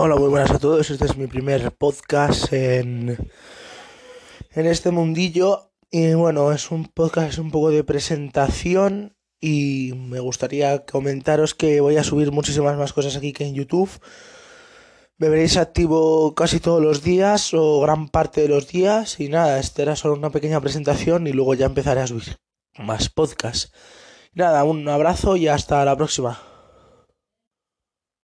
Hola, muy buenas a todos. Este es mi primer podcast en, en este mundillo. Y bueno, es un podcast un poco de presentación y me gustaría comentaros que voy a subir muchísimas más cosas aquí que en YouTube. Me veréis activo casi todos los días o gran parte de los días y nada, esta era solo una pequeña presentación y luego ya empezaré a subir más podcasts. Nada, un abrazo y hasta la próxima.